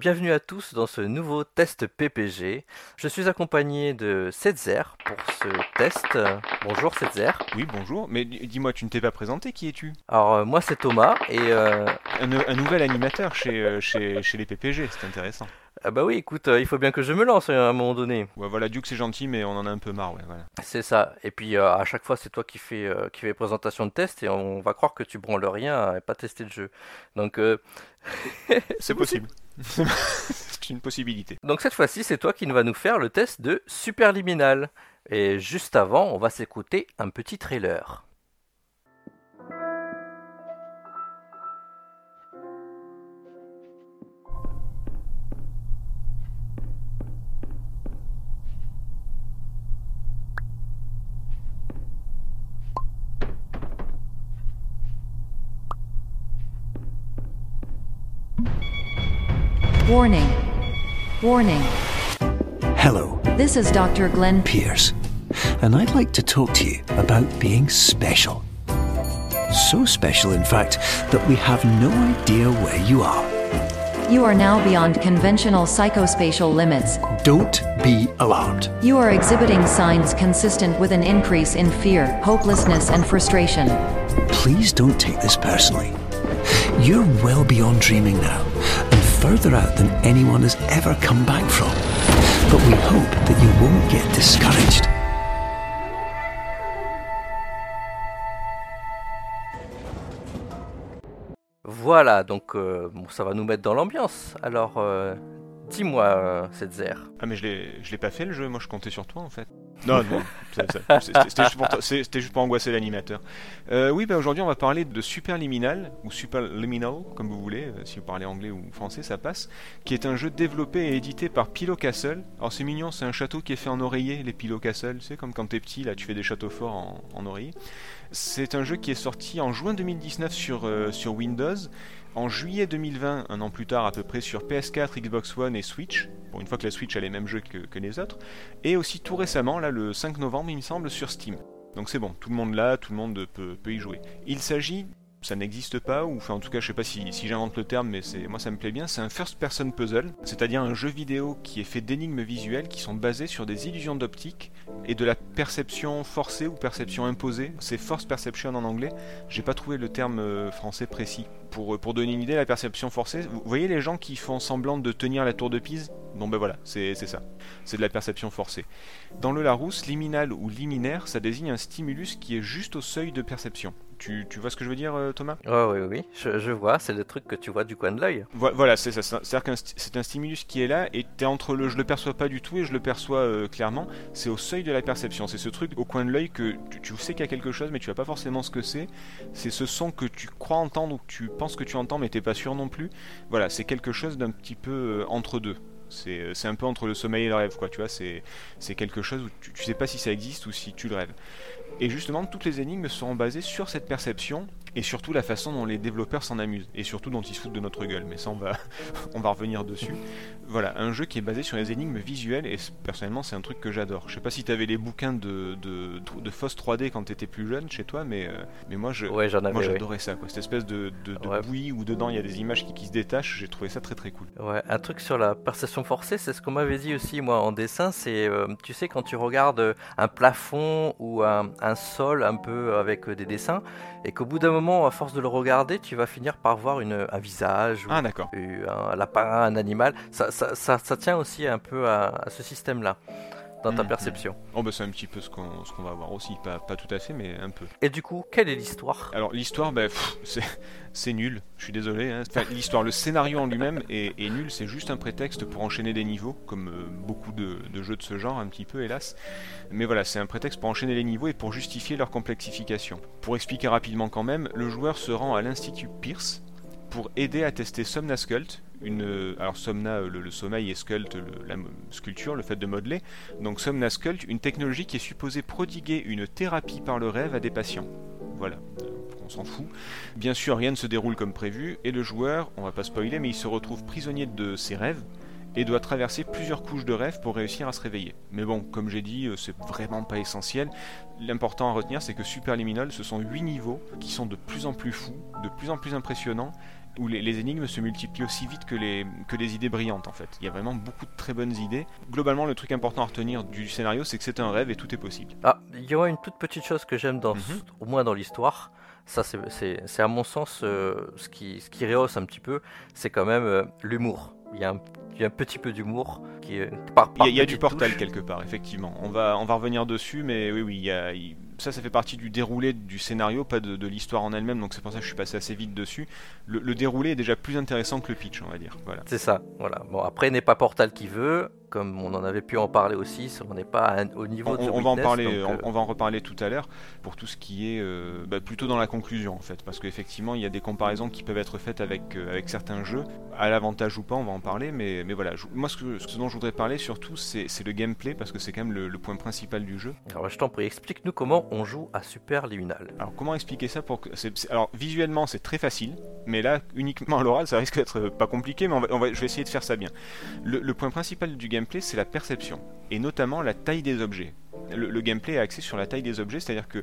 bienvenue à tous dans ce nouveau test PPG. Je suis accompagné de Setzer pour ce test. Bonjour Setzer. Oui, bonjour, mais dis-moi, tu ne t'es pas présenté, qui es-tu? Alors euh, moi c'est Thomas et euh, un, un nouvel animateur chez, euh, chez, chez les PPG, c'est intéressant. ah bah oui écoute euh, il faut bien que je me lance à un moment donné. Ouais, voilà, Duke c'est gentil, mais on en a un peu marre, ouais, voilà. C'est ça. Et puis euh, à chaque fois c'est toi qui fais qui fais les présentations de test et on va croire que tu branles rien et pas tester le jeu. Donc C'est possible. C'est une possibilité. donc cette fois-ci c'est toi qui va nous faire le test de Superliminal. Et juste avant on va s'écouter un petit trailer. Warning. Warning. Hello, This is Dr. Glenn Pierce, and I'd like to talk to you about being special. So special, in fact, that we have no idea where you are. You are now beyond conventional psychospatial limits. Don't be alarmed. You are exhibiting signs consistent with an increase in fear, hopelessness, and frustration. Please don't take this personally. You're well beyond dreaming now, further out than anyone has ever come back from. But we hope that you won't get discouraged. Voilà donc euh, bon, ça va nous mettre dans l'ambiance. Alors euh, dis-moi euh, Setzer. Ah, mais je l'ai je l'ai pas fait le jeu, moi je comptais sur toi en fait. Non, non, c'était juste, pour c'est- juste angoisser l'animateur. Euh, oui, bah aujourd'hui on va parler de Superliminal, ou Superliminal, comme vous voulez, euh, si vous parlez anglais ou français, ça passe, qui est un jeu développé et édité par Pillow Castle. Alors c'est mignon, c'est un château qui est fait en oreiller, les Pillow Castle, sais, comme quand t'es petit, là tu fais des châteaux forts en, en oreiller. C'est un jeu qui est sorti en juin 2019 sur, euh, sur Windows, en juillet 2020, un an plus tard à peu près, sur PS4, Xbox One et Switch. Pour une fois que la Switch a les mêmes jeux que, que les autres. Et aussi tout récemment, là le 5 novembre il me semble, sur Steam. Donc c'est bon, tout le monde là, tout le monde peut, peut y jouer. Il s'agit, ça n'existe pas, ou enfin en tout cas je sais pas si, j'invente le terme, mais moi ça me plaît bien, c'est un first person puzzle, c'est-à-dire un jeu vidéo qui est fait d'énigmes visuelles qui sont basées sur des illusions d'optique et de la perception forcée ou perception imposée. C'est force perception en anglais. J'ai pas trouvé le terme euh, français précis. Pour, euh, pour donner une idée, la perception forcée, vous voyez les gens qui font semblant de tenir la tour de Pise? Bon ben voilà, c'est ça. C'est de la perception forcée. Dans le Larousse, liminal ou liminaire, ça désigne un stimulus qui est juste au seuil de perception. Tu, tu vois ce que je veux dire, euh, Thomas? Ouais oui oui, je, je vois, c'est le truc que tu vois du coin de l'œil. Vo- Voilà, c'est ça. c'est- C'est-à-dire sti- c'est un stimulus qui est là et t'es entre le je le perçois pas du tout et je le perçois euh, clairement. C'est au seuil de la perception. C'est ce truc au coin de l'œil que tu, tu sais qu'il y a quelque chose mais tu vois pas forcément ce que c'est. C'est ce son que tu crois entendre ou que tu penses que tu entends mais t'es pas sûr non plus. Voilà, c'est quelque chose d'un petit peu euh, entre deux. C'est un peu entre le sommeil et le rêve, quoi. Tu vois, c'est c'est quelque chose où tu, tu sais pas si ça existe ou si tu le rêves. Et justement, toutes les énigmes seront basées sur cette perception et surtout la façon dont les développeurs s'en amusent et surtout dont ils se foutent de notre gueule. Mais ça, on va, on va revenir dessus. Voilà, un jeu qui est basé sur les énigmes visuelles et personnellement, c'est un truc que j'adore. Je sais pas si t'avais les bouquins de, de, de Foss 3D quand t'étais plus jeune chez toi, mais, euh, mais moi, je, Ouais j'en avais. moi ouais. j'adorais ça, quoi. Cette espèce de, de, de Ouais. bouillie où dedans il y a des images qui, qui se détachent, j'ai trouvé ça très très cool. Ouais, un truc sur la perception forcée, c'est ce qu'on m'avait dit aussi moi en dessin, c'est euh, tu sais quand tu regardes un plafond ou un, un sol un peu avec euh, des dessins et qu'au bout d'un moment à force de le regarder, tu vas finir par voir une, un visage ou Ah un lapin, un animal. Ça, ça, ça, ça tient aussi un peu à, à ce système-là dans ta Mhm. perception. Oh bah c'est un petit peu ce qu'on ce qu'on va voir aussi, pas, pas tout à fait, mais un peu. Et du coup, quelle est l'histoire? Alors l'histoire, bah, c'est c'est nul, je suis désolé. hein. Enfin, l'histoire, le scénario en lui-même est, est nul, c'est juste un prétexte pour enchaîner des niveaux, comme euh, beaucoup de, de jeux de ce genre, un petit peu hélas. Mais voilà, c'est un prétexte pour enchaîner les niveaux et pour justifier leur complexification. Pour expliquer rapidement quand même, le joueur se rend à l'Institut Pierce pour aider à tester Somnascult, alors Somna, euh, le, sommeil et Sculpt, la sculpture, le fait de modeler. Donc Somna Sculpt, une technologie qui est supposée prodiguer une thérapie par le rêve à des patients. Voilà, euh, on s'en fout. Bien sûr, rien ne se déroule comme prévu, et le joueur, on va pas spoiler, mais il se retrouve prisonnier de ses rêves et doit traverser plusieurs couches de rêve pour réussir à se réveiller. Mais bon, comme j'ai dit, euh, c'est vraiment pas essentiel. L'important à retenir, c'est que Superliminal, ce sont 8 niveaux qui sont de plus en plus fous, de plus en plus impressionnants, où les, les énigmes se multiplient aussi vite que les, que les idées brillantes en fait. Il y a vraiment beaucoup de très bonnes idées. Globalement, le truc important à retenir du scénario, c'est que c'est un rêve et tout est possible. Ah, il y aura une toute petite chose que j'aime dans, Mhm. au moins dans l'histoire. Ça, c'est- à mon sens euh, ce, qui, ce qui rehausse un petit peu, c'est quand même euh, l'humour. Il y, a un, il y a un petit peu d'humour qui est par, Il y a, il y a du portal quelque part, effectivement. On va, on va revenir dessus, mais oui, oui, il y a- il- ça, ça fait partie du déroulé du scénario, pas de, l'histoire en elle-même, donc c'est pour ça que je suis passé assez vite dessus. Le, le déroulé est déjà plus intéressant que le pitch, on va dire. Voilà. C'est ça, voilà. Bon, après, n'est pas Portal qui veut, comme on en avait pu en parler aussi, on n'est pas un- au niveau On, de The on va en parler, donc, on, euh, on va en reparler tout à l'heure pour tout ce qui est euh, bah, plutôt dans la conclusion en fait, parce qu'effectivement il y a des comparaisons qui peuvent être faites avec, euh, avec certains jeux, à l'avantage ou pas, on va en parler, mais, mais voilà, je- moi ce, que- ce dont je voudrais parler surtout c'est le gameplay parce que c'est quand même le, le point principal du jeu. Alors, je t'en prie, explique-nous comment on joue à Super Liminal. Alors comment expliquer ça pour que c'est- alors visuellement c'est très facile, mais là uniquement à l'oral ça risque d'être pas compliqué, mais on va, on va- je vais essayer de faire ça bien. Le, le point principal du gameplay c'est la perception et notamment la taille des objets. Le, gameplay est axé sur la taille des objets, c'est-à-dire que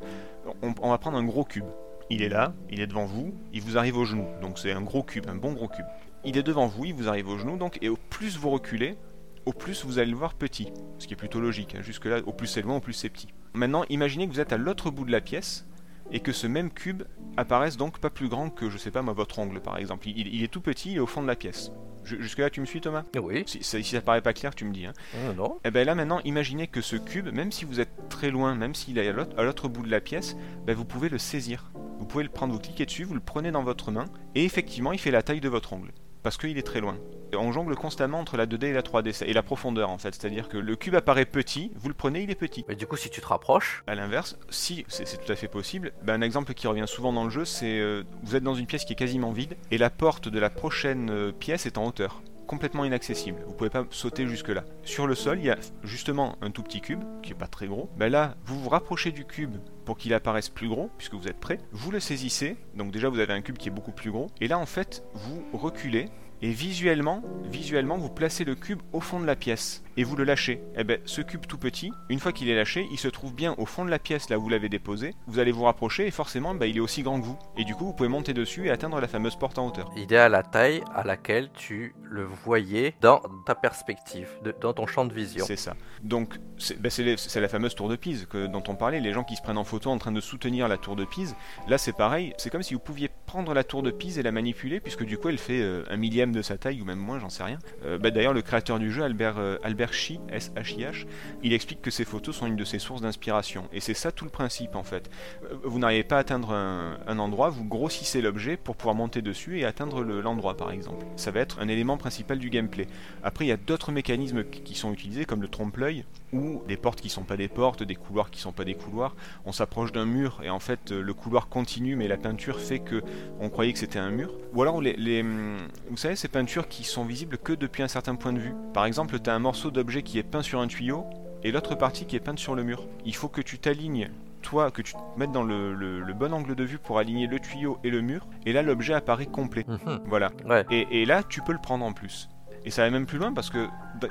on, va prendre un gros cube. Il est là, il est devant vous, il vous arrive au genou, donc c'est un gros cube, un bon gros cube. Il est devant vous, il vous arrive au genou, donc et au plus vous reculez, au plus vous allez le voir petit, ce qui est plutôt logique. hein. Jusque là, au plus c'est loin, au plus c'est petit. Maintenant, imaginez que vous êtes à l'autre bout de la pièce et que ce même cube apparaisse donc pas plus grand que, je sais pas, moi, votre ongle par exemple. Il est tout petit, il est au fond de la pièce. Ju- Jusque là, tu me suis, Thomas? Oui, si, si ça paraît pas clair, tu me dis. Hein. non, non. Et ben là maintenant, imaginez que ce cube, même si vous êtes très loin, même s'il est à l'autre- à l'autre bout de la pièce, ben vous pouvez le saisir. Vous pouvez le prendre, vous cliquez dessus, vous le prenez dans votre main, et effectivement, il fait la taille de votre ongle. Parce qu'il est très loin. On jongle constamment entre la 2D et la 3D, ça- et la profondeur en fait. C'est-à-dire que le cube apparaît petit, vous le prenez, il est petit. Mais du coup, si tu te rapproches, À l'inverse, si c'est c'est tout à fait possible, ben, un exemple qui revient souvent dans le jeu, c'est euh, vous êtes dans une pièce qui est quasiment vide et la porte de la prochaine euh, pièce est en hauteur, complètement inaccessible. Vous pouvez pas sauter jusque là. Sur le sol, il y a justement un tout petit cube qui est pas très gros. Ben là, vous vous rapprochez du cube pour qu'il apparaisse plus gros puisque vous êtes prêt. Vous le saisissez, donc déjà vous avez un cube qui est beaucoup plus gros et là en fait, vous reculez et visuellement, visuellement, vous placez le cube au fond de la pièce et vous le lâchez. Et ben, ce cube tout petit, une fois qu'il est lâché, il se trouve bien au fond de la pièce là où vous l'avez déposé. Vous allez vous rapprocher et forcément, ben, il est aussi grand que vous. Et du coup, vous pouvez monter dessus et atteindre la fameuse porte en hauteur. il est à la taille à laquelle tu le voyais dans ta perspective, de- dans ton champ de vision. C'est ça. Donc, c'est ben, c'est la fameuse tour de Pise que, dont on parlait, les gens qui se prennent en photo en train de soutenir la tour de Pise. Là, c'est pareil, c'est comme si vous pouviez prendre la tour de Pise et la manipuler, puisque du coup, elle fait euh, un millième de sa taille, ou même moins, j'en sais rien. Euh, ben, D'ailleurs, le créateur du jeu, Albert, euh, Albert Shi, S-H-I-H, il explique que ces photos sont une de ses sources d'inspiration. Et c'est ça tout le principe, en fait. Euh, Vous n'arrivez pas à atteindre un, endroit, vous grossissez l'objet pour pouvoir monter dessus et atteindre le- l'endroit, par exemple. Ça va être un élément principal du gameplay. Après, il y a d'autres mécanismes qui sont utilisés, comme le trompe-l'œil, ou des portes qui sont pas des portes, des couloirs qui sont pas des couloirs. On s'approche d'un mur et en fait le couloir continue, mais la peinture fait que on croyait que c'était un mur. Ou alors les, les, hum, vous savez ces peintures qui sont visibles que depuis un certain point de vue. Par exemple, tu as un morceau d'objet qui est peint sur un tuyau et l'autre partie qui est peinte sur le mur. Il faut que tu t'alignes toi, que tu te mettes dans le, le- le bon angle de vue pour aligner le tuyau et le mur, et là l'objet apparaît complet. Mhm. Voilà. Ouais. Et, et là, tu peux le prendre en plus. Et ça va même plus loin parce que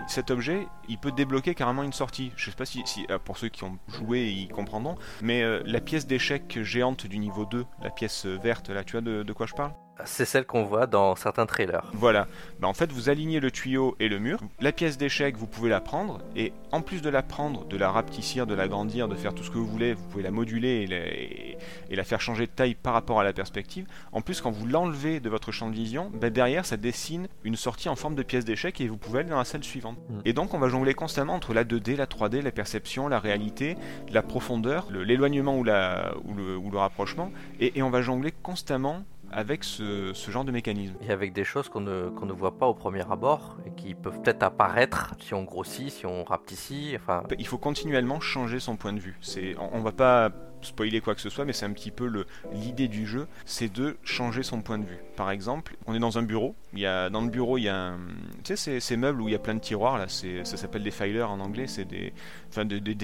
cet objet, il peut débloquer carrément une sortie. Je sais pas si, si- ah, pour ceux qui ont joué, ils comprendront, mais euh, la pièce d'échec géante du niveau 2, la pièce euh, verte, là, tu vois de, de quoi je parle? C'est celle qu'on voit dans certains trailers. Voilà. Bah, en fait, vous alignez le tuyau et le mur. La pièce d'échec, vous pouvez la prendre, et en plus de la prendre, de la rapetissir, de l'agrandir, de faire tout ce que vous voulez, vous pouvez la moduler et la, et- et la faire changer de taille par rapport à la perspective. En plus, quand vous l'enlevez de votre champ de vision, bah, derrière, ça dessine une sortie en forme de pièce d'échec et vous pouvez aller dans la salle suivante. Mm. Et donc, on va jongler constamment entre la 2D, la 3D, la perception, la réalité, la profondeur, l'éloignement ou, la, ou, le, ou le rapprochement, et, et on va jongler constamment avec ce, ce genre de mécanisme. Et avec des choses qu'on ne, ne voit pas au premier abord et qui peuvent peut-être apparaître si on grossit, si on rapetissit. Enfin, il faut continuellement changer son point de vue. On, on va pas spoiler quoi que ce soit, mais c'est un petit peu le- l'idée du jeu, c'est de changer son point de vue. Par exemple, on est dans un bureau, il y a, dans le bureau il y a un, tu sais ces, ces meubles où il y a plein de tiroirs là, c'est, ça s'appelle des filers en anglais, c'est des, enfin des- des-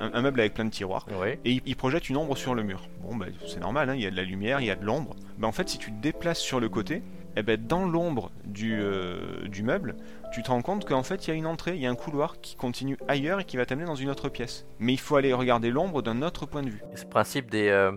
un, un meuble avec plein de tiroirs. Et il, il projette une ombre sur le mur. Bon, bah, c'est normal, hein, il y a de la lumière, il y a de l'ombre. Bah, en fait, si tu te déplaces sur le côté, eh ben, dans l'ombre du, euh, du meuble, tu te rends compte qu'en fait, il y a une entrée, il y a un couloir qui continue ailleurs et qui va t'amener dans une autre pièce. Mais il faut aller regarder l'ombre d'un autre point de vue. Et ce principe des, euh,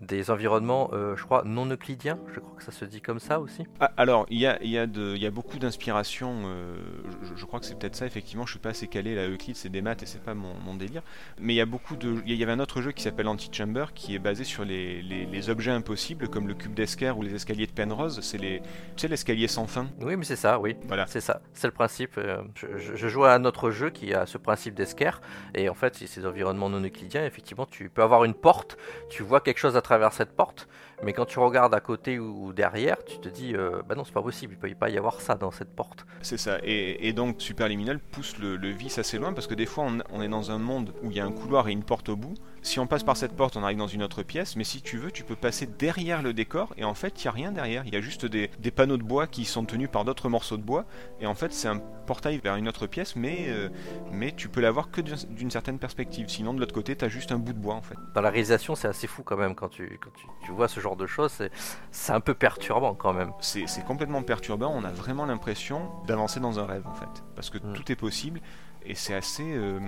des environnements, euh, je crois, non euclidiens, je crois que ça se dit comme ça aussi. Ah, alors, il y a, y, a y a beaucoup d'inspiration. euh, je, je crois que c'est peut-être ça, effectivement. Je suis pas assez calé. La Euclide, c'est des maths et c'est pas mon, mon délire. Mais il y a beaucoup de. Il y avait un autre jeu qui s'appelle Antichamber qui est basé sur les, les- les objets impossibles, comme le cube d'Esker ou les escaliers de Penrose. C'est les. Tu sais, l'escalier sans fin. Oui, mais c'est ça, oui. Voilà. C'est ça, c'est le principe. euh, je, je- joue à un autre jeu qui a ce principe d'esquerre, et en fait, c'est ces environnements non euclidiens, effectivement, tu peux avoir une porte, tu vois quelque chose à travers cette porte, mais quand tu regardes à côté ou derrière, tu te dis, euh, bah non, c'est pas possible, il peut pas y avoir ça dans cette porte. C'est ça. Et, et donc, Superliminal pousse le, vice assez loin parce que des fois, on est dans un monde où il y a un couloir et une porte au bout. Si on passe par cette porte, on arrive dans une autre pièce. Mais si tu veux, tu peux passer derrière le décor et en fait, il n'y a rien derrière. Il y a juste des, des panneaux de bois qui sont tenus par d'autres morceaux de bois. Et en fait, c'est un portail vers une autre pièce, mais, euh, mais tu peux l'avoir que d'une- certaine perspective. Sinon, de l'autre côté, tu as juste un bout de bois en fait. Dans la réalisation, c'est assez fou quand même, quand tu, quand tu, tu vois ce genre de choses, c'est- un peu perturbant quand même. c'est complètement perturbant. On a vraiment l'impression d'avancer dans un rêve en fait, parce que Mm. tout est possible et c'est assez. euh,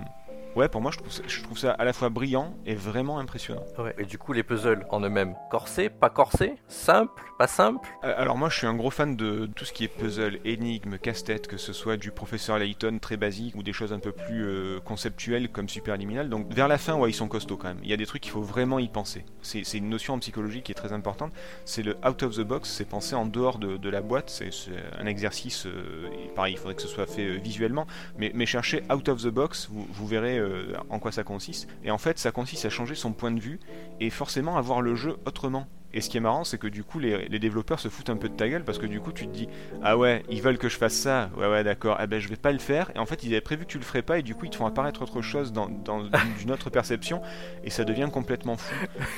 Ouais, pour moi, je trouve, ça, je trouve ça à la fois brillant et vraiment impressionnant. Ouais. Et du coup, les puzzles en eux-mêmes, corsés, pas corsés, simple, pas simple. Euh, Alors moi, je suis un gros fan de tout ce qui est puzzle, énigme, casse-tête, que ce soit du professeur Layton très basique ou des choses un peu plus euh, conceptuelles comme Superliminal. Donc vers la fin, ouais, ils sont costauds quand même. Il y a des trucs qu'il faut vraiment y penser. C'est c'est une notion en psychologie qui est très importante. C'est le out of the box, c'est penser en dehors de, de la boîte. C'est c'est un exercice, euh, pareil, il faudrait que ce soit fait euh, visuellement. Mais, mais cherchez out of the box, vous, vous verrez euh, en quoi ça consiste. Et en fait, ça consiste à changer son point de vue et forcément à voir le jeu autrement. Et ce qui est marrant, c'est que du coup, les, les développeurs se foutent un peu de ta gueule parce que du coup, tu te dis Ah ouais, ils veulent que je fasse ça, ouais, ouais, d'accord, ah ben je vais pas le faire. Et en fait, ils avaient prévu que tu le ferais pas et du coup, ils te font apparaître autre chose dans, dans une autre perception et ça devient complètement fou.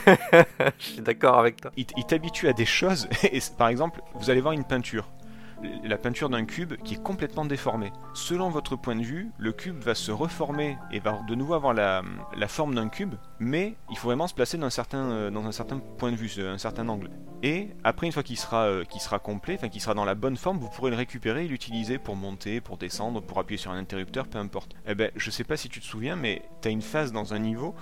Je suis d'accord avec toi. Ils ils t'habituent à des choses. Et par exemple, vous allez voir une peinture. La peinture d'un cube qui est complètement déformée. Selon votre point de vue, le cube va se reformer et va de nouveau avoir la, forme d'un cube, mais il faut vraiment se placer dans un certain, euh, point de vue, un certain angle. Et après, une fois qu'il sera, euh, sera complet, enfin qu'il sera dans la bonne forme, vous pourrez le récupérer et l'utiliser pour monter, pour descendre, pour appuyer sur un interrupteur, peu importe. Eh ben, je sais pas si tu te souviens, mais tu as une phase dans un niveau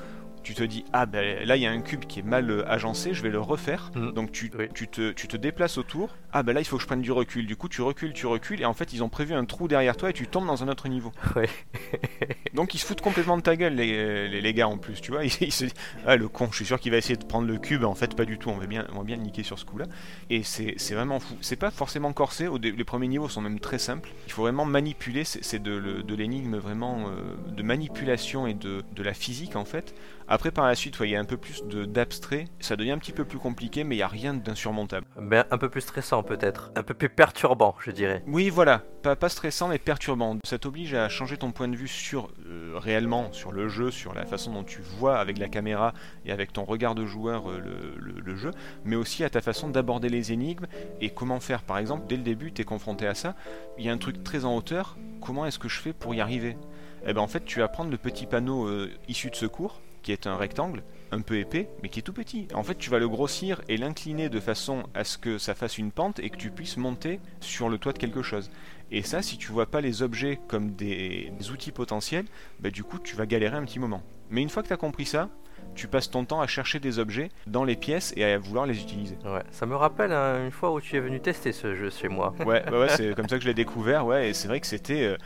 tu te dis ah ben là il y a un cube qui est mal euh, agencé, je vais le refaire. Mhm. Donc tu, Oui. tu, te, tu te déplaces autour. Ah ben là il faut que je prenne du recul. Du coup tu recules, tu recules et en fait ils ont prévu un trou derrière toi et tu tombes dans un autre niveau. Donc ils se foutent complètement de ta gueule les, les, les gars en plus, tu vois. Ils, ils se disent ah le con, je suis sûr qu'il va essayer de prendre le cube. En fait pas du tout. On va bien, on va bien niquer sur ce coup-là. Et c'est vraiment fou. C'est pas forcément corsé. Les premiers niveaux sont même très simples. Il faut vraiment manipuler. C'est de l'énigme vraiment euh, de manipulation et de, de la physique en fait. Après, par la suite, ouais, il y a un peu plus d'abstrait. Ça devient un petit peu plus compliqué, mais il n'y a rien d'insurmontable. Mais un peu plus stressant peut-être, un peu plus perturbant, je dirais. Oui, voilà. Pas, pas stressant, mais perturbant. Ça t'oblige à changer ton point de vue sur euh, réellement, sur le jeu, sur la façon dont tu vois avec la caméra et avec ton regard de joueur euh, le, le- le jeu, mais aussi à ta façon d'aborder les énigmes et comment faire. Par exemple, dès le début, tu es confronté à ça. Il y a un truc très en hauteur. Comment est-ce que je fais pour y arriver? Eh ben, en fait, tu vas prendre le petit panneau euh, issu de secours qui est un rectangle un peu épais, mais qui est tout petit. En fait, tu vas le grossir et l'incliner de façon à ce que ça fasse une pente et que tu puisses monter sur le toit de quelque chose. Et ça, si tu vois pas les objets comme des, des outils potentiels, bah, du coup, tu vas galérer un petit moment. Mais une fois que tu as compris ça, tu passes ton temps à chercher des objets dans les pièces et à vouloir les utiliser. Ouais, ça me rappelle hein, une fois où tu es venu tester ce jeu chez moi. Ouais, ouais, ouais, c'est comme ça que je l'ai découvert, ouais, et c'est vrai que c'était. euh,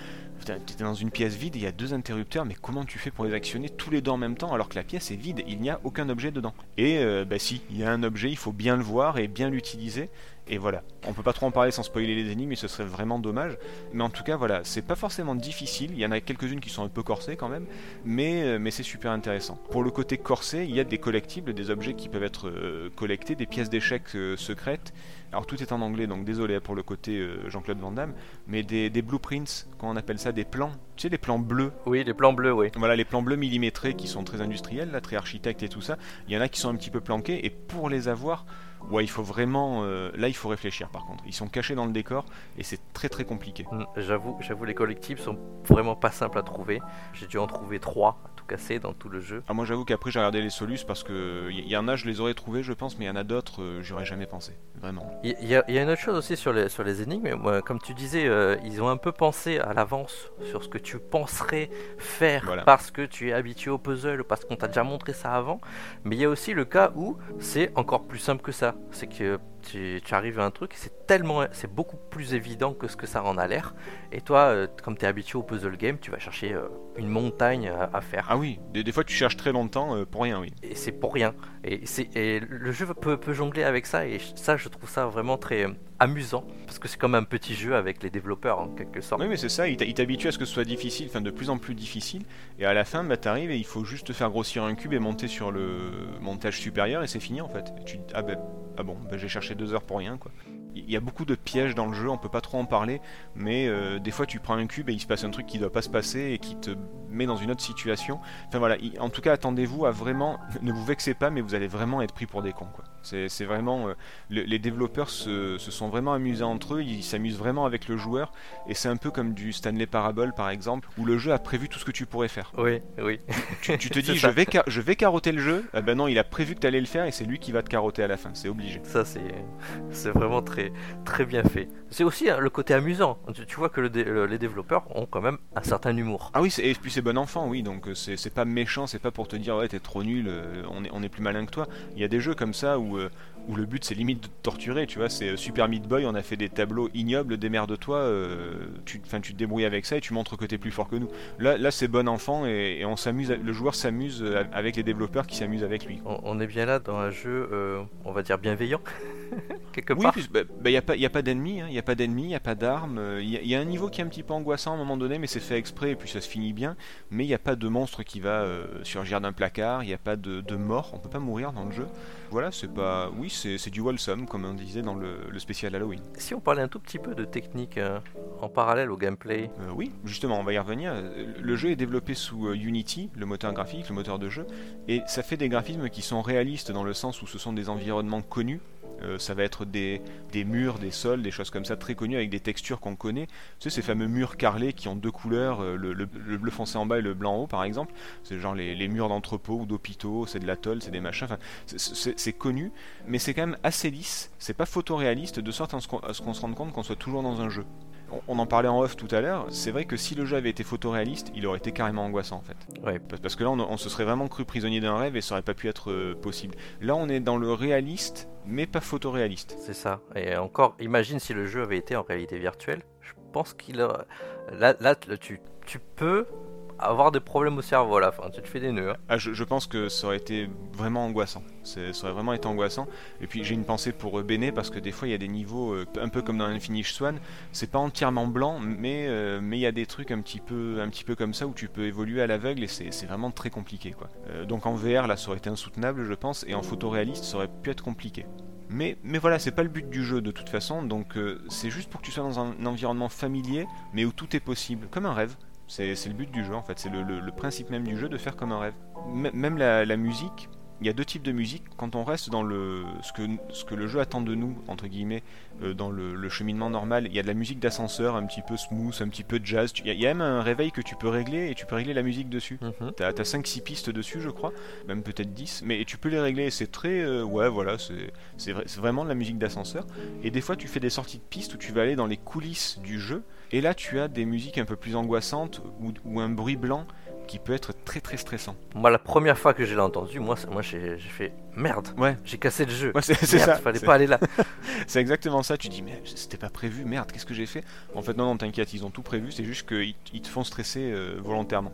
T'étais dans une pièce vide, il y a deux interrupteurs, mais comment tu fais pour les actionner tous les deux en même temps alors que la pièce est vide Il n'y a aucun objet dedans? Et euh, bah si, il y a un objet, il faut bien le voir et bien l'utiliser. Et voilà, on peut pas trop en parler sans spoiler les énigmes, mais ce serait vraiment dommage. Mais en tout cas, voilà, c'est pas forcément difficile. Il y en a quelques-unes qui sont un peu corsées quand même, mais, euh, mais c'est super intéressant. Pour le côté corsé, il y a des collectibles, des objets qui peuvent être euh, collectés, des pièces d'échecs euh, secrètes. Alors tout est en anglais, donc désolé pour le côté euh, Jean-Claude Van Damme, mais des, des blueprints, comment on appelle ça, des plans. Tu sais, les plans bleus Oui, les plans bleus, oui. voilà, les plans bleus millimétrés qui sont très industriels, là, très architectes et tout ça. Il y en a qui sont un petit peu planqués, et pour les avoir, ouais, il faut vraiment. euh, là, il faut réfléchir par contre. Ils sont cachés dans le décor, et c'est très très compliqué. Mm, J'avoue, j'avoue, les collectibles sont vraiment pas simples à trouver. J'ai dû en trouver trois tout casser dans tout le jeu. Ah, moi, j'avoue qu'après, j'ai regardé les solus parce que il y, y en a, je les aurais trouvés, je pense, mais il y en a d'autres, euh, j'aurais jamais pensé. Vraiment. Il y, y a une autre chose aussi sur les, sur les énigmes. Moi, comme tu disais, euh, ils ont un peu pensé à l'avance sur ce que tu penserais faire Voilà. parce que tu es habitué au puzzle ou parce qu'on t'a déjà montré ça avant. Mais il y a aussi le cas où c'est encore plus simple que ça. C'est que tu, tu arrives à un truc, c'est tellement, c'est beaucoup plus évident que ce que ça en a l'air. Et toi, euh, comme tu es habitué au puzzle game, tu vas chercher euh, une montagne à, à faire. Ah oui, des, des fois, tu cherches très longtemps euh, pour rien, oui. Et c'est pour rien. Et, c'est, et le jeu peut, peut jongler avec ça, et ça, je trouve ça vraiment très amusant. Parce que c'est comme un petit jeu avec les développeurs, en quelque sorte. Oui, mais c'est ça, il t'habitue à ce que ce soit difficile, enfin de plus en plus difficile, et à la fin, bah, t'arrives et il faut juste faire grossir un cube et monter sur le montage supérieur, et c'est fini en fait. Et tu dis, ah, ben ah bon, bah, j'ai cherché deux heures pour rien, quoi. Il y a beaucoup de pièges dans le jeu, on peut pas trop en parler, mais euh, des fois tu prends un cube et il se passe un truc qui doit pas se passer et qui te met dans une autre situation. Enfin voilà, il- en tout cas attendez-vous à vraiment, ne vous vexez pas, mais vous allez vraiment être pris pour des cons quoi. C'est vraiment, euh, le- les développeurs se, se sont vraiment amusés entre eux, ils s'amusent vraiment avec le joueur, et c'est un peu comme du Stanley Parable par exemple, où le jeu a prévu tout ce que tu pourrais faire. Oui, oui. Tu, tu te dis, je vais, je vais carotter le jeu, ah ben non, il a prévu que tu allais le faire et c'est lui qui va te carotter à la fin, c'est obligé. Ça, c'est, vraiment très, très bien fait. C'est aussi hein, le côté amusant. Tu, tu vois que le dé- le- les développeurs ont quand même un certain humour. Ah oui, et puis c'est bon enfant, oui, donc euh, c'est c'est pas méchant, c'est pas pour te dire ouais t'es trop nul, euh, on, est, on est plus malin que toi. Il y a des jeux comme ça où, euh, où le but c'est limite de te torturer, tu vois, c'est euh, Super Meat Boy, on a fait des tableaux ignobles, démerde-toi, euh, tu, tu te débrouilles avec ça et tu montres que t'es plus fort que nous. Là, là c'est bon enfant et, et on s'amuse, le joueur s'amuse euh, avec les développeurs qui s'amusent avec lui. On, on est bien là dans un jeu, euh, on va dire bienveillant, quelque Oui, part. il bah, bah, y a pas, y a pas d'ennemis, il y a pas d'ennemis, il y a pas d'armes. Il y, a- y a un niveau qui est un petit peu angoissant à un moment donné, mais c'est fait exprès et puis ça se finit bien. Mais il n'y a pas de monstre qui va euh, surgir d'un placard, il n'y a pas de, de mort, on peut pas mourir dans le jeu. Voilà, c'est pas, oui, c'est c'est du wholesome comme on disait dans le, le spécial Halloween. Si on parlait un tout petit peu de technique euh, en parallèle au gameplay, Euh, oui, justement, on va y revenir. Le jeu est développé sous euh, Unity, le moteur graphique, le moteur de jeu, et ça fait des graphismes qui sont réalistes dans le sens où ce sont des environnements connus. Euh, ça va être des, murs, des sols, des choses comme ça très connues avec des textures qu'on connaît. Tu sais, ces fameux murs carrelés qui ont deux couleurs, euh, le, le- le bleu foncé en bas et le blanc en haut par exemple. C'est genre les, murs d'entrepôts ou d'hôpitaux, c'est de l'atoll, c'est des machins. Enfin, c'est- connu, mais c'est quand même assez lisse. C'est pas photoréaliste de sorte à ce qu'on se rende compte qu'on soit toujours dans un jeu. On- en parlait en off tout à l'heure, c'est vrai que si le jeu avait été photoréaliste, il aurait été carrément angoissant en fait. Ouais. Parce- Parce que là, on, on se serait vraiment cru prisonnier d'un rêve et ça aurait pas pu être euh, possible. Là, on est dans le réaliste, mais pas photoréaliste. c'est ça. Et encore, imagine si le jeu avait été en réalité virtuelle. Je pense qu'il a... Là, là tu, tu peux avoir des problèmes au cerveau à la fin. Tu te fais des nœuds. hein. Ah, je, pense que ça aurait été vraiment angoissant. Ça aurait vraiment été angoissant. Et puis j'ai une pensée pour euh, Bene parce que des fois il y a des niveaux euh, un peu comme dans Infinish Swan. C'est pas entièrement blanc, mais euh, mais il y a des trucs un petit peu un petit peu comme ça où tu peux évoluer à l'aveugle et c'est vraiment très compliqué quoi. Donc en VR là ça aurait été insoutenable je pense et en photoréaliste ça aurait pu être compliqué. Mais, mais voilà, c'est pas le but du jeu de toute façon, donc c'est juste pour que tu sois dans un, environnement familier, mais où tout est possible, comme un rêve. C'est le but du jeu en fait, c'est le, principe même du jeu de faire comme un rêve. Même la musique, il y a deux types de musique. Quand on reste dans le ce que, ce que le jeu attend de nous, entre guillemets, euh, dans le, le cheminement normal, il y a de la musique d'ascenseur, un petit peu smooth, un petit peu jazz. Il y, a- il y a même un réveil que tu peux régler et tu peux régler la musique dessus. Mhm. T'as as 5-6 pistes dessus, je crois, même peut-être 10, mais tu peux les régler. et C'est très. euh, ouais, voilà, c'est c'est vrai- c'est vraiment de la musique d'ascenseur. Et des fois, tu fais des sorties de pistes où tu vas aller dans les coulisses du jeu, et là, tu as des musiques un peu plus angoissantes ou, ou un bruit blanc qui peut être très très stressant. Moi, la première fois que je l'ai entendu, moi, moi j'ai fait merde, Ouais. j'ai cassé le jeu. Ouais, c'est ça. fallait pas aller là. C'est exactement ça. Tu dis, mais c'était pas prévu, merde, qu'est-ce que j'ai fait? En fait, non, non, t'inquiète, ils ont tout prévu, c'est juste qu'ils ils te font stresser euh, volontairement.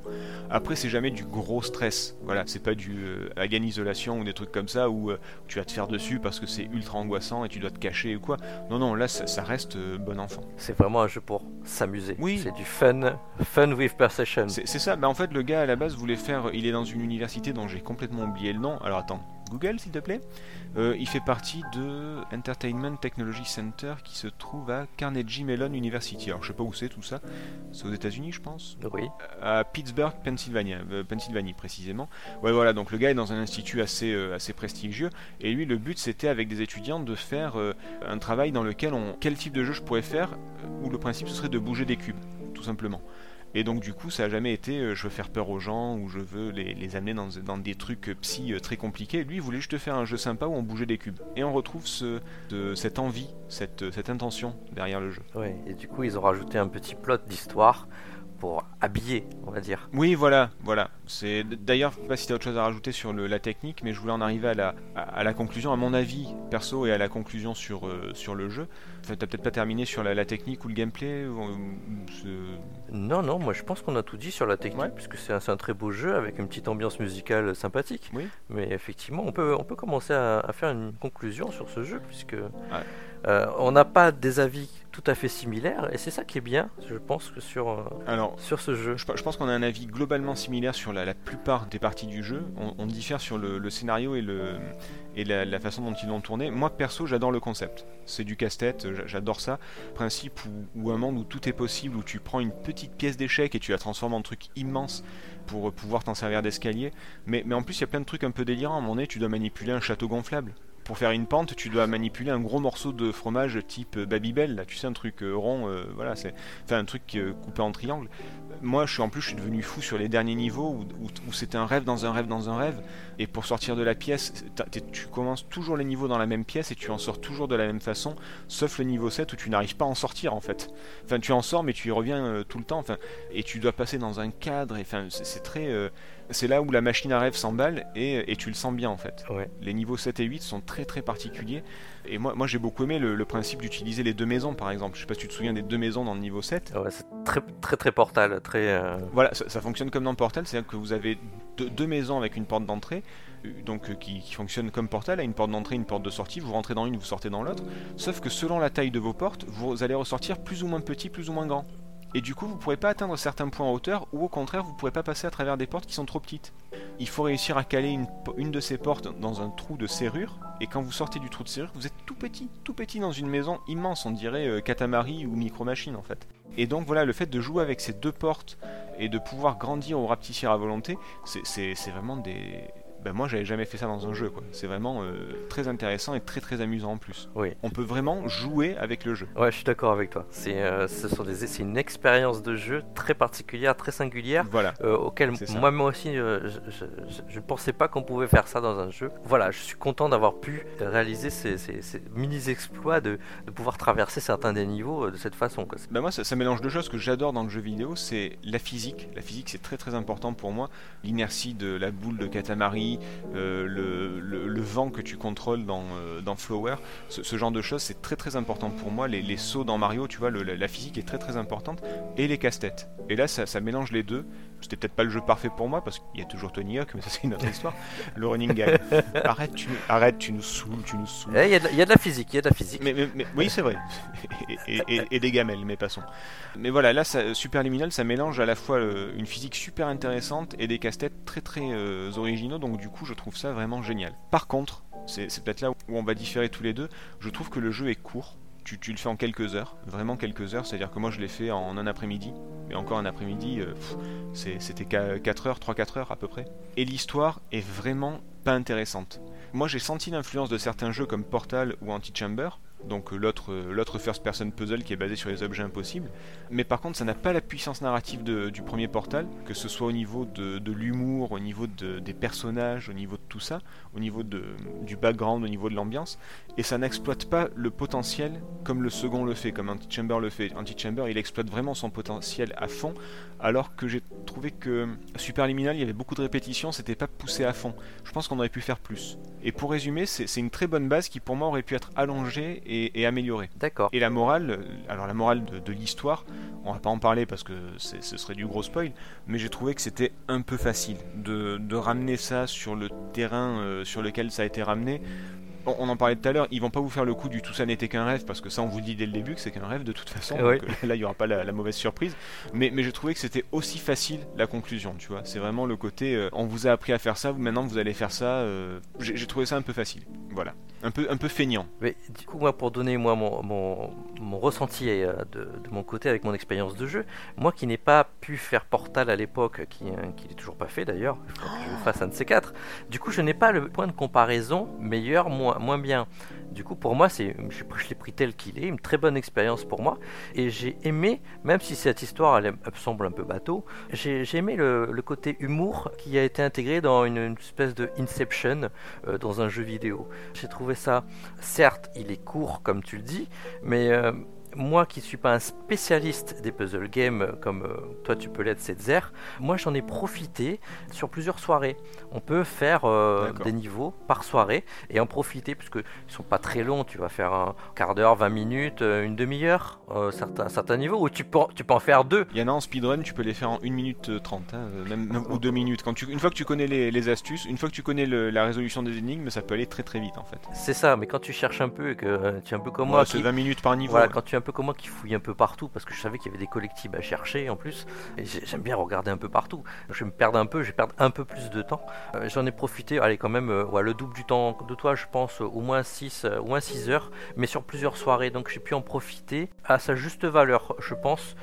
Après, c'est jamais du gros stress. Voilà, c'est pas du euh, Isolation ou des trucs comme ça où euh, tu vas te faire dessus parce que c'est ultra angoissant et tu dois te cacher ou quoi. Non, non, là, ça, ça reste euh, bon enfant. C'est vraiment un jeu pour s'amuser. Oui. C'est du fun, fun with perception. C'est c'est ça, bah en fait, le gars à la base voulait faire. Il est dans une université dont j'ai complètement oublié le nom. Alors attends, Google s'il te plaît. Euh, il fait partie de Entertainment Technology Center qui se trouve à Carnegie Mellon University. Alors je sais pas où c'est tout ça. C'est aux États-Unis, je pense. Oui. À Pittsburgh, Pennsylvania, euh, Pennsylvanie précisément. Ouais, voilà. Donc le gars est dans un institut assez euh, assez prestigieux. Et lui, le but c'était avec des étudiants de faire un travail dans lequel on. Quel type de jeu je pourrais faire Où le principe ce serait de bouger des cubes, tout simplement. Et donc du coup, ça a jamais été euh, je veux faire peur aux gens ou je veux les, amener dans, des trucs euh, psy euh, très compliqués. Lui, il voulait juste faire un jeu sympa où on bougeait des cubes. Et on retrouve ce, ce- cette envie, cette, cette intention derrière le jeu. Ouais. Et du coup, ils ont rajouté un petit plot d'histoire pour habiller, on va dire. Oui, voilà, voilà. C'est d'ailleurs, je sais pas si tu as autre chose à rajouter sur le- la technique, mais je voulais en arriver à la, à, à la conclusion, à mon avis perso et à la conclusion sur, euh, sur le jeu. Enfin, t'as peut-être pas terminé sur la, la technique ou le gameplay ou, ou ce- Non, non, moi je pense qu'on a tout dit sur la technique, Ouais. puisque c'est un, très beau jeu avec une petite ambiance musicale sympathique. Oui. Mais effectivement, on peut, on peut commencer à, à faire une conclusion sur ce jeu, puisque euh, on n'a pas des avis tout à fait similaires, et c'est ça qui est bien, je pense, que sur, euh, Alors, sur ce jeu. Je, je pense qu'on a un avis globalement similaire sur la, la plupart des parties du jeu. On, on diffère sur le, le scénario et, le, et la, la façon dont ils l'ont tourné. Moi, perso, j'adore le concept. C'est du casse-tête, j'a- j'adore ça. Principe où, où un monde où tout est possible, où tu prends une petite pièce d'échec et tu la transformes en truc immense pour pouvoir t'en servir d'escalier. Mais, mais en plus, il y a plein de trucs un peu délirants. À un moment donné, tu dois manipuler un château gonflable. Pour faire une pente, tu dois manipuler un gros morceau de fromage type Babybel, là, tu sais, un truc euh, rond, euh, voilà, c'est, enfin un truc euh, coupé en triangle. Moi, je suis en plus, je suis devenu fou sur les derniers niveaux où, c'était un rêve dans un rêve dans un rêve. Et pour sortir de la pièce, tu commences toujours les niveaux dans la même pièce et tu en sors toujours de la même façon, sauf le niveau 7 où tu n'arrives pas à en sortir en fait. Enfin, tu en sors, mais tu y reviens tout le temps. Enfin, et tu dois passer dans un cadre. Et enfin, c'est, très, c'est là où la machine à rêve s'emballe et, et tu le sens bien en fait. Ouais. Les niveaux 7 et 8 sont très très particuliers. Et moi, moi j'ai beaucoup aimé le, le principe d'utiliser les deux maisons par exemple. Je sais pas si tu te souviens des deux maisons dans le niveau 7. Ouais, c'est très, très, très portal, très. euh, Voilà, ça, ça fonctionne comme dans Portal, c'est-à-dire que vous avez deux, deux maisons avec une porte d'entrée, euh, donc euh, qui, qui fonctionne comme Portal, à une porte d'entrée, une porte de sortie, vous rentrez dans une, vous sortez dans l'autre, sauf que selon la taille de vos portes, vous allez ressortir plus ou moins petit, plus ou moins grand. Et du coup, vous pourrez pas atteindre certains points en hauteur, ou au contraire, vous pourrez pas passer à travers des portes qui sont trop petites. Il faut réussir à caler une, de ces portes dans un trou de serrure, et quand vous sortez du trou de serrure, vous êtes tout petit, tout petit dans une maison immense, on dirait euh, Katamari ou Micro Machine en fait. Et donc voilà, le fait de jouer avec ces deux portes et de pouvoir grandir ou rapetisser à volonté, c'est vraiment des. Ben moi, j'avais jamais fait ça dans un jeu, quoi. C'est vraiment euh, très intéressant et très très amusant en plus. Oui. On peut vraiment jouer avec le jeu. Ouais, je suis d'accord avec toi. C'est euh, ce sont des, c'est une expérience de jeu très particulière, très singulière. Voilà. euh, auquel moi, moi aussi je, ne pensais pas qu'on pouvait faire ça dans un jeu. Voilà, je suis content d'avoir pu réaliser ces, ces- ces mini-exploits de, de pouvoir traverser certains des niveaux de cette façon. quoi. Ben moi, ça, ça mélange deux choses Ce que j'adore dans le jeu vidéo, c'est la physique. La physique, c'est très très important pour moi. L'inertie de la boule de Katamari, euh, le, vent que tu contrôles dans, euh, Flower, ce, genre de choses, c'est très très important pour moi. Les, sauts dans Mario, tu vois, la, physique est très très importante. Et les casse-têtes. Et là, ça mélange les deux. C'était peut-être pas le jeu parfait pour moi, parce qu'il y a toujours Tony Hawk, mais ça c'est une autre histoire. Le running gag. arrête, tu, nous- arrête, tu nous saoules, tu nous saoules. Eh, Il y, a de- il y a de la physique, il y a de la physique. Mais, mais- mais- oui, c'est vrai. Et, et- et- et des gamelles, mais passons. Mais voilà, là, ça, Superliminal, ça mélange à la fois euh, une physique super intéressante et des casse-têtes très très euh, originaux, donc du coup, je trouve ça vraiment génial. Par contre, c'est peut-être là où on va différer tous les deux, je trouve que le jeu est court. Tu, le fais en quelques heures, vraiment quelques heures, c'est-à-dire que moi je l'ai fait en un après-midi, et encore un après-midi, euh, c'était 4 heures, 3-4 heures à peu près. Et l'histoire est vraiment pas intéressante. Moi j'ai senti l'influence de certains jeux comme Portal ou Antichamber, donc euh, l'autre euh, l'autre first person puzzle qui est basé sur les objets impossibles. Mais par contre, ça n'a pas la puissance narrative du premier Portal, que ce soit au niveau de, l'humour, au niveau de- des personnages, au niveau de tout ça, au niveau du background, au niveau de l'ambiance, et ça n'exploite pas le potentiel comme le second le fait, comme Antichamber le fait. Antichamber, il exploite vraiment son potentiel à fond, alors que j'ai trouvé que Superliminal, il y avait beaucoup de répétitions, c'était pas poussé à fond. Je pense qu'on aurait pu faire plus. Et pour résumer, c'est une très bonne base qui pour moi aurait pu être allongée et, et améliorée. D'accord. Et la morale, alors la morale de, de l'histoire, on va pas en parler parce que ce serait du gros spoil, mais j'ai trouvé que c'était un peu facile de, de ramener ça sur le terrain euh, sur lequel ça a été ramené. On, on en parlait tout à l'heure, ils vont pas vous faire le coup du tout ça n'était qu'un rêve parce que ça on vous dit dès le début que c'est qu'un rêve de toute façon. Ouais. donc, là il y aura pas la, la mauvaise surprise. Mais, mais j'ai trouvé que c'était aussi facile la conclusion, tu vois. C'est vraiment le côté euh, on vous a appris à faire ça, maintenant vous allez faire ça. euh, j'ai trouvé ça un peu facile. Voilà. Un peu, un peu feignant. Mais du coup, moi, pour donner moi mon, mon, mon ressenti euh, de, de mon côté avec mon expérience de jeu, moi qui n'ai pas pu faire Portal à l'époque, qui, euh, qui n'est toujours pas fait d'ailleurs, il faut que je fasse un de ces quatre. Du coup, je n'ai pas le point de comparaison meilleur, moins, moins bien. Du coup, pour moi, c'est, je, l'ai pris tel qu'il est, une très bonne expérience pour moi. Et j'ai aimé, même si cette histoire elle, semble un peu bateau, j'ai, aimé le, côté humour qui a été intégré dans une, une espèce de Inception euh, dans un jeu vidéo. J'ai trouvé ça, certes, il est court comme tu le dis, mais euh, moi qui suis pas un spécialiste des puzzle games euh, comme euh, toi tu peux l'être, Setzer, moi j'en ai profité sur plusieurs soirées. On peut faire euh, des niveaux par soirée et en profiter puisque ils sont pas très longs. Tu vas faire un quart d'heure, 20 minutes, une demi-heure, euh, certains, certains niveaux où tu peux, tu peux en faire deux. Il y en a en speedrun, tu peux les faire en 1 minute euh, 30, hein, même, ou 2 minutes. Quand tu, une fois que tu connais les, les astuces, une fois que tu connais le- la résolution des énigmes, ça peut aller très très vite en fait. C'est ça, mais quand tu cherches un peu et que tu es un peu comme Ouais, moi, c'est qui- 20 minutes par niveau. Voilà, ouais. quand tu es un peu comme moi qui fouille un peu partout, parce que je savais qu'il y avait des collectibles à chercher en plus, j'aime bien regarder un peu partout. Je vais me perdre un peu, je vais un peu plus de temps. Euh, J'en ai profité, allez quand même, euh, le double du temps de toi, je pense, euh, au moins 6 au moins 6 heures, mais sur plusieurs soirées, donc j'ai pu en profiter à sa juste valeur, je pense.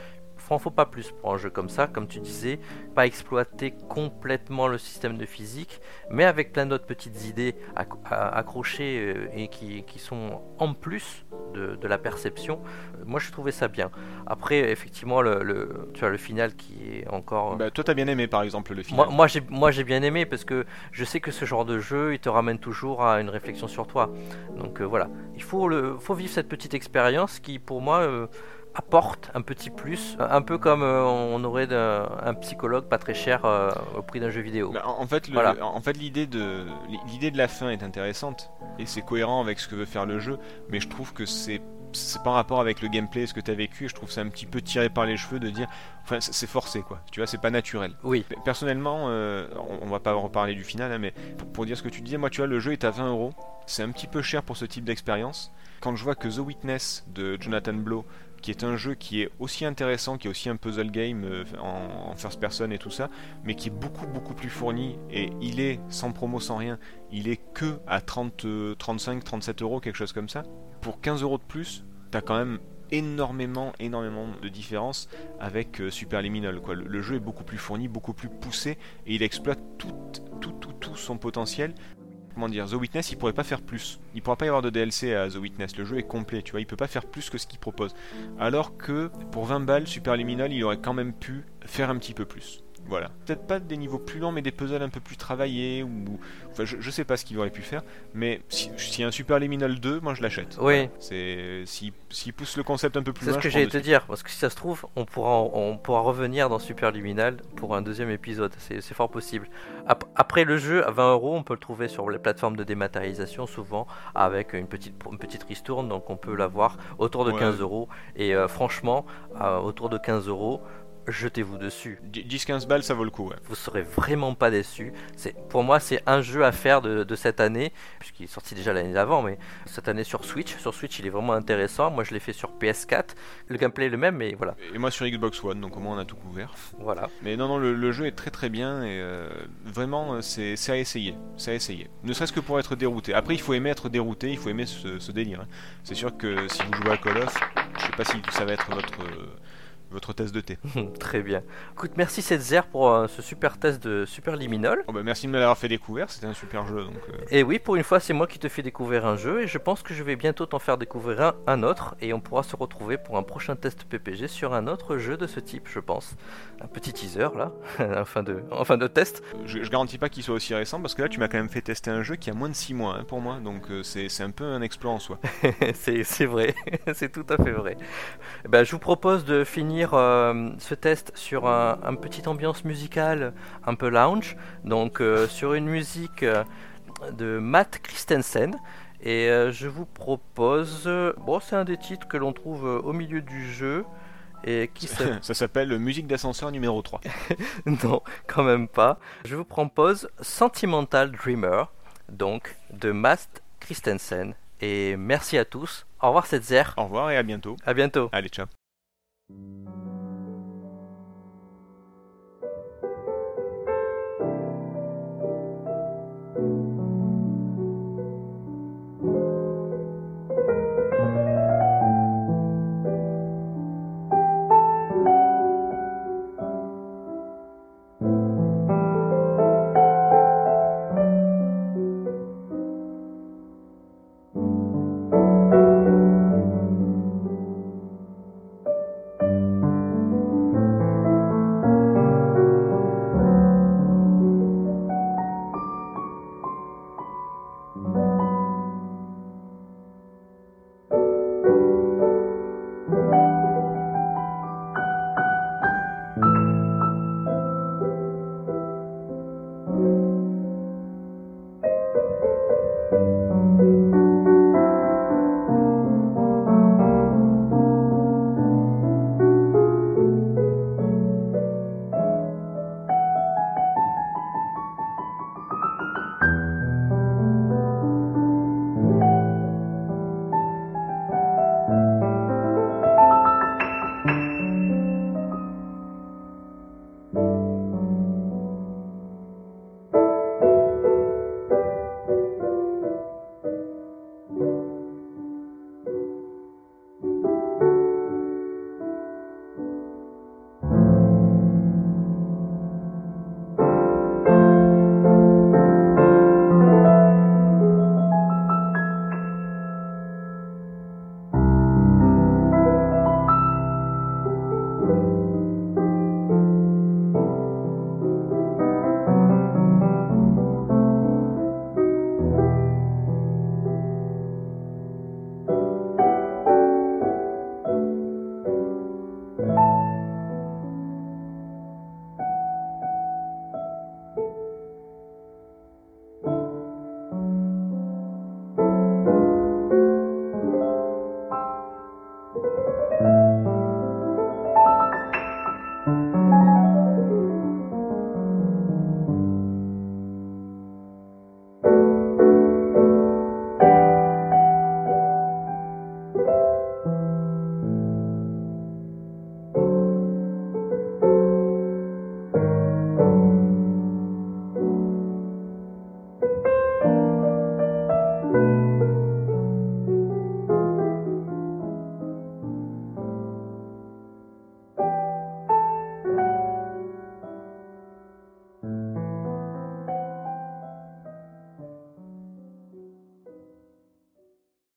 Franc, faut pas plus pour un jeu comme ça, comme tu disais, pas exploiter complètement le système de physique, mais avec plein d'autres petites idées accrochées euh, et qui, qui sont en plus de, de la perception. Euh, Moi, je trouvais ça bien. Après, effectivement, le, le- tu as le final qui est encore. Bah, toi t'as bien aimé par exemple le final. Moi, moi, j'ai, bien aimé parce que je sais que ce genre de jeu, il te ramène toujours à une réflexion sur toi. Donc euh, voilà, il faut, le, faut vivre cette petite expérience qui, pour moi, euh, apporte un petit plus, un peu comme euh, on aurait un psychologue pas très cher euh, au prix d'un jeu vidéo. Bah, en fait, le- Voilà. en fait l'idée de l'idée de la fin est intéressante et c'est cohérent avec ce que veut faire le jeu, mais je trouve que c'est c'est pas en rapport avec le gameplay, ce que tu as vécu, et je trouve ça un petit peu tiré par les cheveux de dire, enfin c'est forcé quoi, tu vois, c'est pas naturel. Oui, Personnellement, euh, on, on va pas reparler du final, hein, mais pour, pour dire ce que tu disais, moi tu vois, le jeu est à 20 euros, c'est un petit peu cher pour ce type d'expérience. Quand je vois que The Witness de Jonathan Blow, qui est un jeu qui est aussi intéressant, qui est aussi un puzzle game euh, en, first person et tout ça, mais qui est beaucoup beaucoup plus fourni, et il est sans promo, sans rien, il est que à 30, euh, 35, 37 euros, quelque chose comme ça. Pour 15 euros de plus, t'as quand même énormément, énormément de différence avec euh, Superliminal. Quoi. Le, le jeu est beaucoup plus fourni, beaucoup plus poussé, et il exploite tout, tout, tout, tout son potentiel. Comment dire, The Witness, il pourrait pas faire plus. Il pourra pas y avoir de DLC à The Witness. Le jeu est complet, tu vois. Il peut pas faire plus que ce qu'il propose. Alors que pour 20 balles, Superliminal, il aurait quand même pu faire un petit peu plus. Voilà. Peut-être pas des niveaux plus longs, mais des puzzles un peu plus travaillés, ou... Enfin, je, je sais pas ce qu'il aurait pu faire, mais si, si un Superliminal 2, moi je l'achète. oui. C'est... S'il s'il pousse le concept un peu plus C'est loin, ce que j'allais te dire, parce que si ça se trouve, on pourra, on pourra revenir dans Superliminal pour un deuxième épisode, c'est c'est fort possible. Ap- Après le jeu, à 20 euros, on peut le trouver sur les plateformes de dématérialisation, souvent avec une petite, une petite ristourne, donc on peut l'avoir autour de Ouais. 15 euros. Et euh, franchement, euh, autour de 15 euros, jetez-vous dessus. 10-15 balles, ça vaut le coup, ouais. Vous serez vraiment pas déçus. C'est, pour moi, c'est un jeu à faire de, de cette année, puisqu'il est sorti déjà l'année d'avant, mais cette année sur Switch. Sur Switch, il est vraiment intéressant. Moi, je l'ai fait sur PS4. Le gameplay est le même, mais voilà. Et moi sur Xbox One, donc au moins on a tout couvert. Voilà. Mais non, non, le, le jeu est très très bien et euh, vraiment c'est c'est à essayer. C'est à essayer. Ne serait-ce que pour être dérouté. Après, il faut aimer être dérouté, il faut aimer ce, ce délire. hein. C'est sûr que si vous jouez à Call of, je sais pas si ça va être votre, euh, votre tasse de thé. Très bien. Écoute, merci Setzer pour euh, ce super test de Super Liminal. Oh bah, merci de me l'avoir fait découvrir, c'était un super jeu. Donc, euh, Et oui, pour une fois, c'est moi qui te fais découvrir un jeu et je pense que je vais bientôt t'en faire découvrir un, un autre et on pourra se retrouver pour un prochain test PPG sur un autre jeu de ce type, je pense. Un petit teaser là, en fin de, en fin de test. je, je garantis pas qu'il soit aussi récent parce que là tu m'as quand même fait tester un jeu qui a moins de 6 mois hein, pour moi, donc euh, c'est un peu un exploit en soi. c'est c'est vrai, c'est tout à fait vrai. Eh Ben, je vous propose de finir euh, ce test sur un, un petite ambiance musicale un peu lounge, donc euh, sur une musique euh, de Matt Christensen. Et je vous propose, bon, c'est un des titres que l'on trouve au milieu du jeu et qui Ça s'appelle Musique d'ascenseur numéro 3. non, quand même pas. Je vous propose Sentimental Dreamer, donc de Matt Christensen. Et merci à tous. Au revoir, Setzer. Au revoir et à bientôt. À bientôt. Allez, ciao.